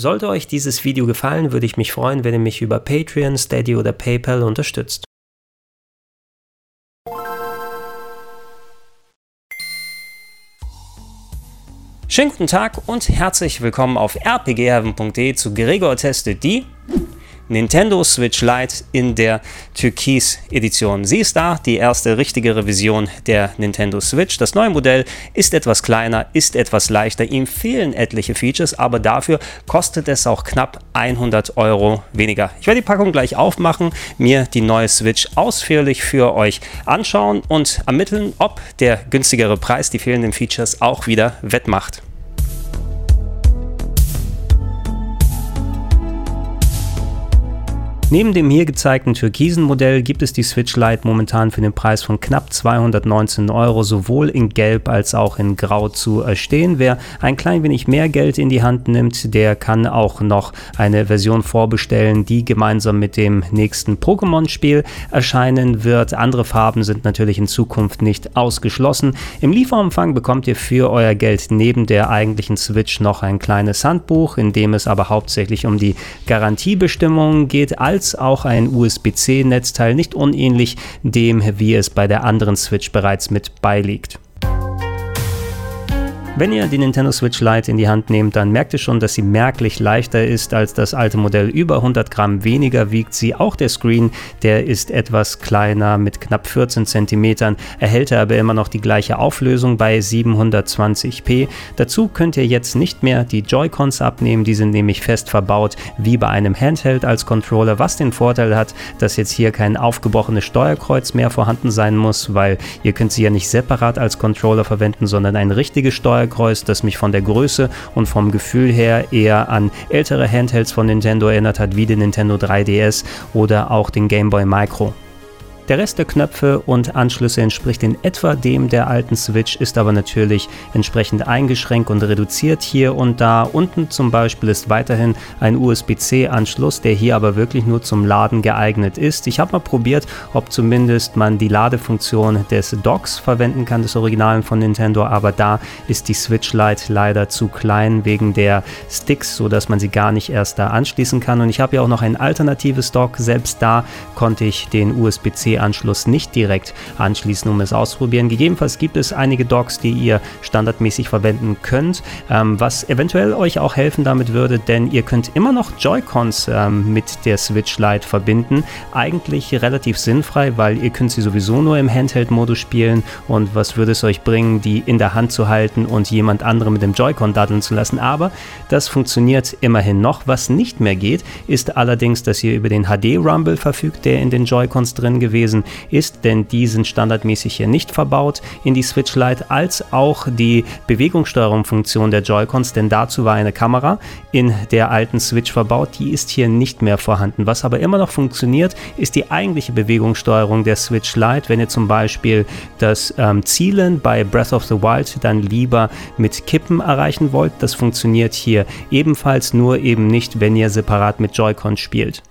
Sollte euch dieses Video gefallen, würde ich mich freuen, wenn ihr mich über Patreon, Steady oder PayPal unterstützt. Schönen guten Tag und herzlich willkommen auf rpgheaven.de zu Gregor testet die Nintendo Switch Lite in der Türkis Edition. Sie ist da, die erste richtige Revision der Nintendo Switch. Das neue Modell ist etwas kleiner, ist etwas leichter, ihm fehlen etliche Features, aber dafür kostet es auch knapp 100 Euro weniger. Ich werde die Packung gleich aufmachen, mir die neue Switch ausführlich für euch anschauen und ermitteln, ob der günstigere Preis die fehlenden Features auch wieder wettmacht. Neben dem hier gezeigten türkisen Modell gibt es die Switch Lite momentan für den Preis von knapp 219 Euro sowohl in Gelb als auch in Grau zu erstehen. Wer ein klein wenig mehr Geld in die Hand nimmt, der kann auch noch eine Version vorbestellen, die gemeinsam mit dem nächsten Pokémon-Spiel erscheinen wird. Andere Farben sind natürlich in Zukunft nicht ausgeschlossen. Im Lieferumfang bekommt ihr für euer Geld neben der eigentlichen Switch noch ein kleines Handbuch, in dem es aber hauptsächlich um die Garantiebestimmungen geht. All als auch ein USB-C-Netzteil, nicht unähnlich dem, wie es bei der anderen Switch bereits mit beiliegt. Wenn ihr die Nintendo Switch Lite in die Hand nehmt, dann merkt ihr schon, dass sie merklich leichter ist als das alte Modell. Über 100 Gramm weniger wiegt sie. Auch der Screen, der ist etwas kleiner mit knapp 14 Zentimetern, erhält aber immer noch die gleiche Auflösung bei 720p. Dazu könnt ihr jetzt nicht mehr die Joy-Cons abnehmen, die sind nämlich fest verbaut wie bei einem Handheld als Controller, was den Vorteil hat, dass jetzt hier kein aufgebrochenes Steuerkreuz mehr vorhanden sein muss, weil ihr könnt sie ja nicht separat als Controller verwenden, sondern ein richtiges Steuerkreuz Steuerkreuz, das mich von der Größe und vom Gefühl her eher an ältere Handhelds von Nintendo erinnert hat, wie den Nintendo 3DS oder auch den Game Boy Micro. Der Rest der Knöpfe und Anschlüsse entspricht in etwa dem der alten Switch, ist aber natürlich entsprechend eingeschränkt und reduziert hier und da. Unten zum Beispiel ist weiterhin ein USB-C-Anschluss, der hier aber wirklich nur zum Laden geeignet ist. Ich habe mal probiert, ob zumindest man die Ladefunktion des Docks verwenden kann, des Originalen von Nintendo, aber da ist die Switch Lite leider zu klein wegen der Sticks, sodass man sie gar nicht erst da anschließen kann. Und ich habe ja auch noch ein alternatives Dock, selbst da konnte ich den USB-C anschluss nicht direkt anschließen, um es auszuprobieren. Gegebenenfalls gibt es einige Docks, die ihr standardmäßig verwenden könnt, ähm, was eventuell euch auch helfen damit würde, denn ihr könnt immer noch Joy-Cons ähm, mit der Switch Lite verbinden. Eigentlich relativ sinnfrei, weil ihr könnt sie sowieso nur im Handheld-Modus spielen und was würde es euch bringen, die in der Hand zu halten und jemand anderen mit dem Joy-Con daddeln zu lassen. Aber das funktioniert immerhin noch. Was nicht mehr geht, ist allerdings, dass ihr über den HD-Rumble verfügt, der in den Joy-Cons drin gewesen gewesen ist, denn die sind standardmäßig hier nicht verbaut in die Switch Lite, als auch die Bewegungssteuerungsfunktion der Joy-Cons, denn dazu war eine Kamera in der alten Switch verbaut, die ist hier nicht mehr vorhanden. Was aber immer noch funktioniert, ist die eigentliche Bewegungssteuerung der Switch Lite. Wenn ihr zum Beispiel das ähm, Zielen bei Breath of the Wild dann lieber mit Kippen erreichen wollt, das funktioniert hier ebenfalls, nur eben nicht, wenn ihr separat mit Joy-Con spielt.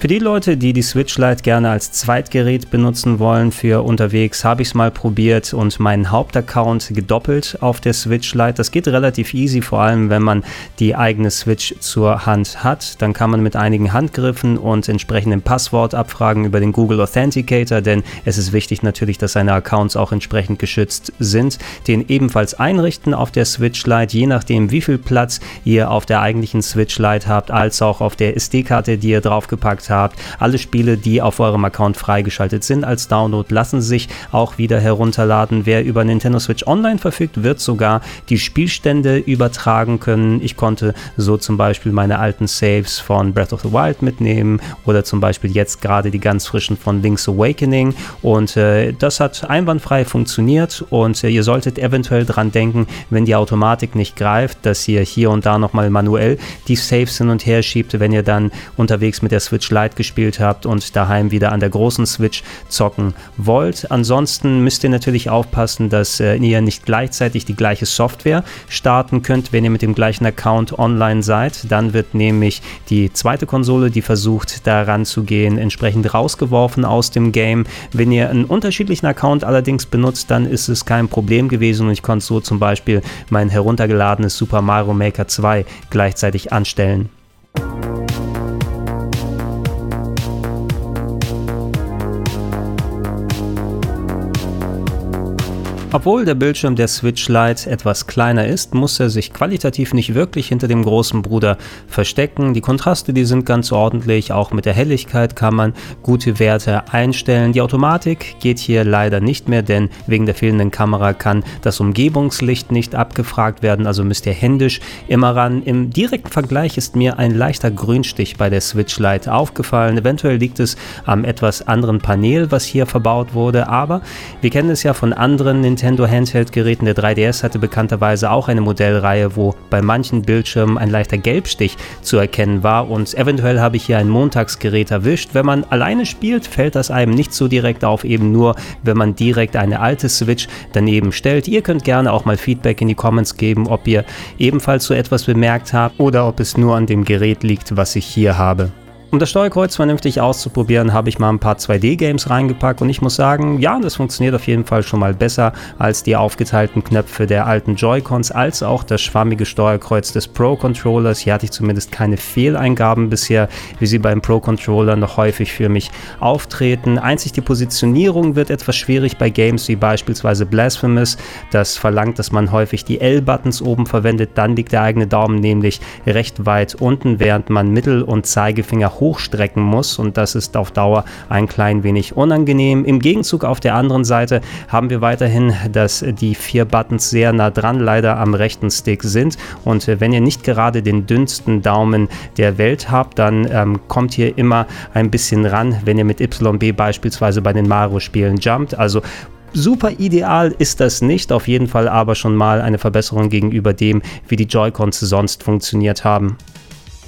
Für die Leute, die die Switch Lite gerne als Zweitgerät benutzen wollen für unterwegs, habe ich es mal probiert und meinen Hauptaccount gedoppelt auf der Switch Lite. Das geht relativ easy, vor allem wenn man die eigene Switch zur Hand hat. Dann kann man mit einigen Handgriffen und entsprechendem Passwort abfragen über den Google Authenticator, denn es ist wichtig natürlich, dass seine Accounts auch entsprechend geschützt sind. Den ebenfalls einrichten auf der Switch Lite, je nachdem wie viel Platz ihr auf der eigentlichen Switch Lite habt, als auch auf der SD-Karte, die ihr draufgepackt habt. Alle Spiele, die auf eurem Account freigeschaltet sind als Download, lassen sich auch wieder herunterladen. Wer über Nintendo Switch Online verfügt, wird sogar die Spielstände übertragen können. Ich konnte so zum Beispiel meine alten Saves von Breath of the Wild mitnehmen oder zum Beispiel jetzt gerade die ganz frischen von Link's Awakening und äh, das hat einwandfrei funktioniert und äh, ihr solltet eventuell dran denken, wenn die Automatik nicht greift, dass ihr hier und da nochmal manuell die Saves hin und her schiebt, wenn ihr dann unterwegs mit der Switch live Lite gespielt habt und daheim wieder an der großen Switch zocken wollt. Ansonsten müsst ihr natürlich aufpassen, dass äh, ihr nicht gleichzeitig die gleiche Software starten könnt, wenn ihr mit dem gleichen Account online seid. Dann wird nämlich die zweite Konsole, die versucht daran zu gehen, entsprechend rausgeworfen aus dem Game. Wenn ihr einen unterschiedlichen Account allerdings benutzt, dann ist es kein Problem gewesen und ich konnte so zum Beispiel mein heruntergeladenes Super Mario Maker 2 gleichzeitig anstellen. Obwohl der Bildschirm der Switch Lite etwas kleiner ist, muss er sich qualitativ nicht wirklich hinter dem großen Bruder verstecken. Die Kontraste, die sind ganz ordentlich, auch mit der Helligkeit kann man gute Werte einstellen. Die Automatik geht hier leider nicht mehr, denn wegen der fehlenden Kamera kann das Umgebungslicht nicht abgefragt werden, also müsst ihr händisch immer ran. Im direkten Vergleich ist mir ein leichter Grünstich bei der Switch Lite aufgefallen. Eventuell liegt es am etwas anderen Panel, was hier verbaut wurde, aber wir kennen es ja von anderen Nintendo Nintendo Handheld-Geräten. Der 3DS hatte bekannterweise auch eine Modellreihe, wo bei manchen Bildschirmen ein leichter Gelbstich zu erkennen war und eventuell habe ich hier ein Montagsgerät erwischt. Wenn man alleine spielt, fällt das einem nicht so direkt auf, eben nur, wenn man direkt eine alte Switch daneben stellt. Ihr könnt gerne auch mal Feedback in die Comments geben, ob ihr ebenfalls so etwas bemerkt habt oder ob es nur an dem Gerät liegt, was ich hier habe. Um das Steuerkreuz vernünftig auszuprobieren, habe ich mal ein paar 2D-Games reingepackt und ich muss sagen, ja, das funktioniert auf jeden Fall schon mal besser als die aufgeteilten Knöpfe der alten Joy-Cons, als auch das schwammige Steuerkreuz des Pro-Controllers. Hier hatte ich zumindest keine Fehleingaben bisher, wie sie beim Pro-Controller noch häufig für mich auftreten. Einzig die Positionierung wird etwas schwierig bei Games wie beispielsweise Blasphemous. Das verlangt, dass man häufig die L-Buttons oben verwendet, dann liegt der eigene Daumen nämlich recht weit unten, während man Mittel- und Zeigefinger hochstrecken muss und das ist auf Dauer ein klein wenig unangenehm. Im Gegenzug auf der anderen Seite haben wir weiterhin, dass die vier Buttons sehr nah dran leider am rechten Stick sind und wenn ihr nicht gerade den dünnsten Daumen der Welt habt, dann ähm, kommt hier immer ein bisschen ran, wenn ihr mit YB beispielsweise bei den Mario-Spielen jumpt. Also Super ideal ist das nicht, auf jeden Fall aber schon mal eine Verbesserung gegenüber dem, wie die Joy-Cons sonst funktioniert haben.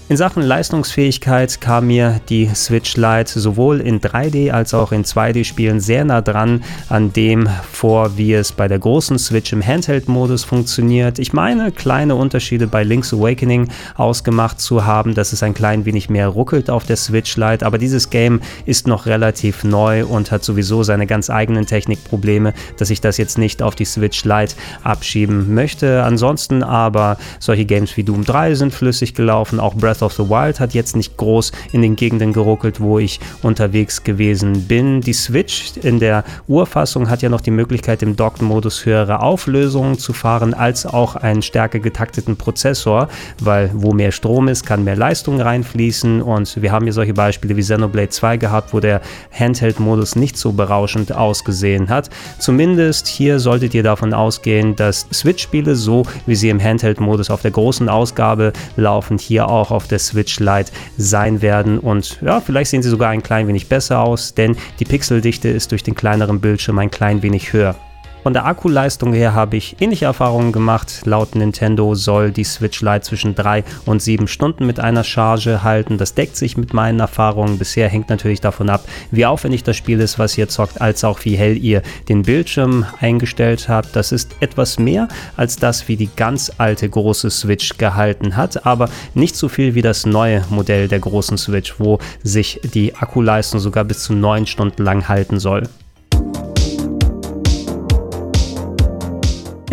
In Sachen Leistungsfähigkeit kam mir die Switch Lite sowohl in 3D als auch in 2D-Spielen sehr nah dran an dem vor, wie es bei der großen Switch im Handheld-Modus funktioniert. Ich meine, kleine Unterschiede bei Link's Awakening ausgemacht zu haben, dass es ein klein wenig mehr ruckelt auf der Switch Lite, aber dieses Game ist noch relativ neu und hat sowieso seine ganz eigenen Technikprobleme, dass ich das jetzt nicht auf die Switch Lite abschieben möchte. Ansonsten aber solche Games wie Doom 3 sind flüssig gelaufen, auch Breath Breath of the Wild hat jetzt nicht groß in den Gegenden geruckelt, wo ich unterwegs gewesen bin. Die Switch in der Urfassung hat ja noch die Möglichkeit, im Docked-Modus höhere Auflösungen zu fahren, als auch einen stärker getakteten Prozessor, weil wo mehr Strom ist, kann mehr Leistung reinfließen und wir haben hier solche Beispiele wie Xenoblade 2 gehabt, wo der Handheld-Modus nicht so berauschend ausgesehen hat. Zumindest hier solltet ihr davon ausgehen, dass Switch-Spiele so, wie sie im Handheld-Modus auf der großen Ausgabe laufen, hier auch auf auf der Switch Lite sein werden. Und ja, vielleicht sehen sie sogar ein klein wenig besser aus, denn die Pixeldichte ist durch den kleineren Bildschirm ein klein wenig höher. Von der Akkuleistung her habe ich ähnliche Erfahrungen gemacht. Laut Nintendo soll die Switch Lite zwischen 3 und 7 Stunden mit einer Charge halten. Das deckt sich mit meinen Erfahrungen. Bisher hängt natürlich davon ab, wie aufwendig das Spiel ist, was ihr zockt, als auch wie hell ihr den Bildschirm eingestellt habt. Das ist etwas mehr als das, wie die ganz alte große Switch gehalten hat, aber nicht so viel wie das neue Modell der großen Switch, wo sich die Akkuleistung sogar bis zu 9 Stunden lang halten soll.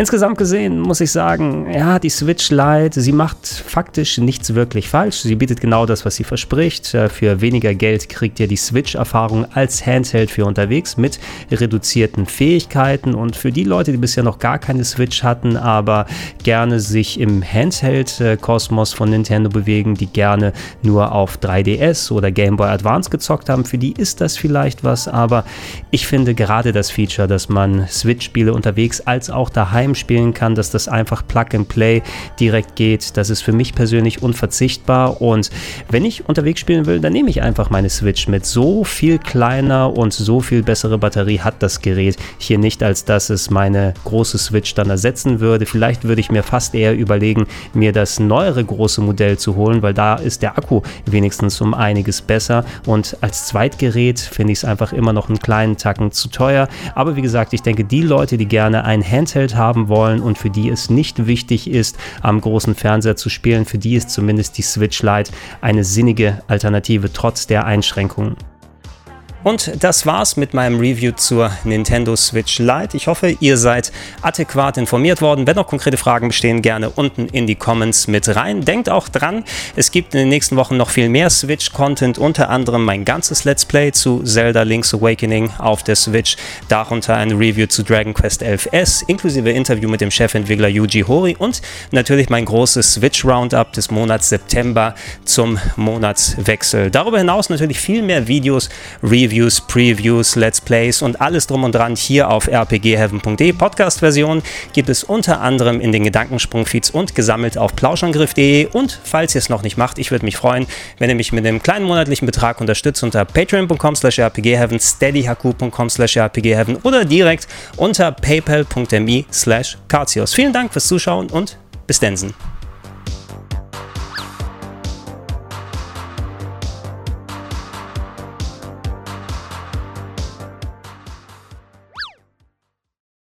Insgesamt gesehen muss ich sagen, ja, die Switch Lite, sie macht faktisch nichts wirklich falsch. Sie bietet genau das, was sie verspricht. Äh, für weniger Geld kriegt ihr die Switch-Erfahrung als Handheld für unterwegs mit reduzierten Fähigkeiten. Und für die Leute, die bisher noch gar keine Switch hatten, aber gerne sich im Handheld-Kosmos von Nintendo bewegen, die gerne nur auf 3DS oder Game Boy Advance gezockt haben, für die ist das vielleicht was. Aber ich finde gerade das Feature, dass man Switch-Spiele unterwegs als auch daheim daheim spielen kann, dass das einfach Plug and Play direkt geht. Das ist für mich persönlich unverzichtbar und wenn ich unterwegs spielen will, dann nehme ich einfach meine Switch mit. So viel kleiner und so viel bessere Batterie hat das Gerät hier nicht, als dass es meine große Switch dann ersetzen würde. Vielleicht würde ich mir fast eher überlegen, mir das neuere große Modell zu holen, weil da ist der Akku wenigstens um einiges besser und als Zweitgerät finde ich es einfach immer noch einen kleinen Tacken zu teuer. Aber wie gesagt, ich denke, die Leute, die gerne ein Handheld haben wollen und für die es nicht wichtig ist, am großen Fernseher zu spielen, für die ist zumindest die Switch Lite eine sinnige Alternative trotz der Einschränkungen. Und das war's mit meinem Review zur Nintendo Switch Lite. Ich hoffe, ihr seid adäquat informiert worden. Wenn noch konkrete Fragen bestehen, gerne unten in die Comments mit rein. Denkt auch dran, es gibt in den nächsten Wochen noch viel mehr Switch-Content, unter anderem mein ganzes Let's Play zu Zelda Link's Awakening auf der Switch, darunter ein Review zu Dragon Quest 11S, inklusive Interview mit dem Chefentwickler Yuji Hori und natürlich mein großes Switch Roundup des Monats September zum Monatswechsel. Darüber hinaus natürlich viel mehr Videos, Reviews, Reviews, Previews, Let's Plays und alles drum und dran hier auf rpgheaven.de. Podcast-Version gibt es unter anderem in den Gedankensprung-Feeds und gesammelt auf plauschangriff.de. Und falls ihr es noch nicht macht, ich würde mich freuen, wenn ihr mich mit einem kleinen monatlichen Betrag unterstützt unter patreon.com slash rpgheaven, steadyhq.com slash rpgheaven oder direkt unter paypal.me slash Vielen Dank fürs Zuschauen und bis Densen.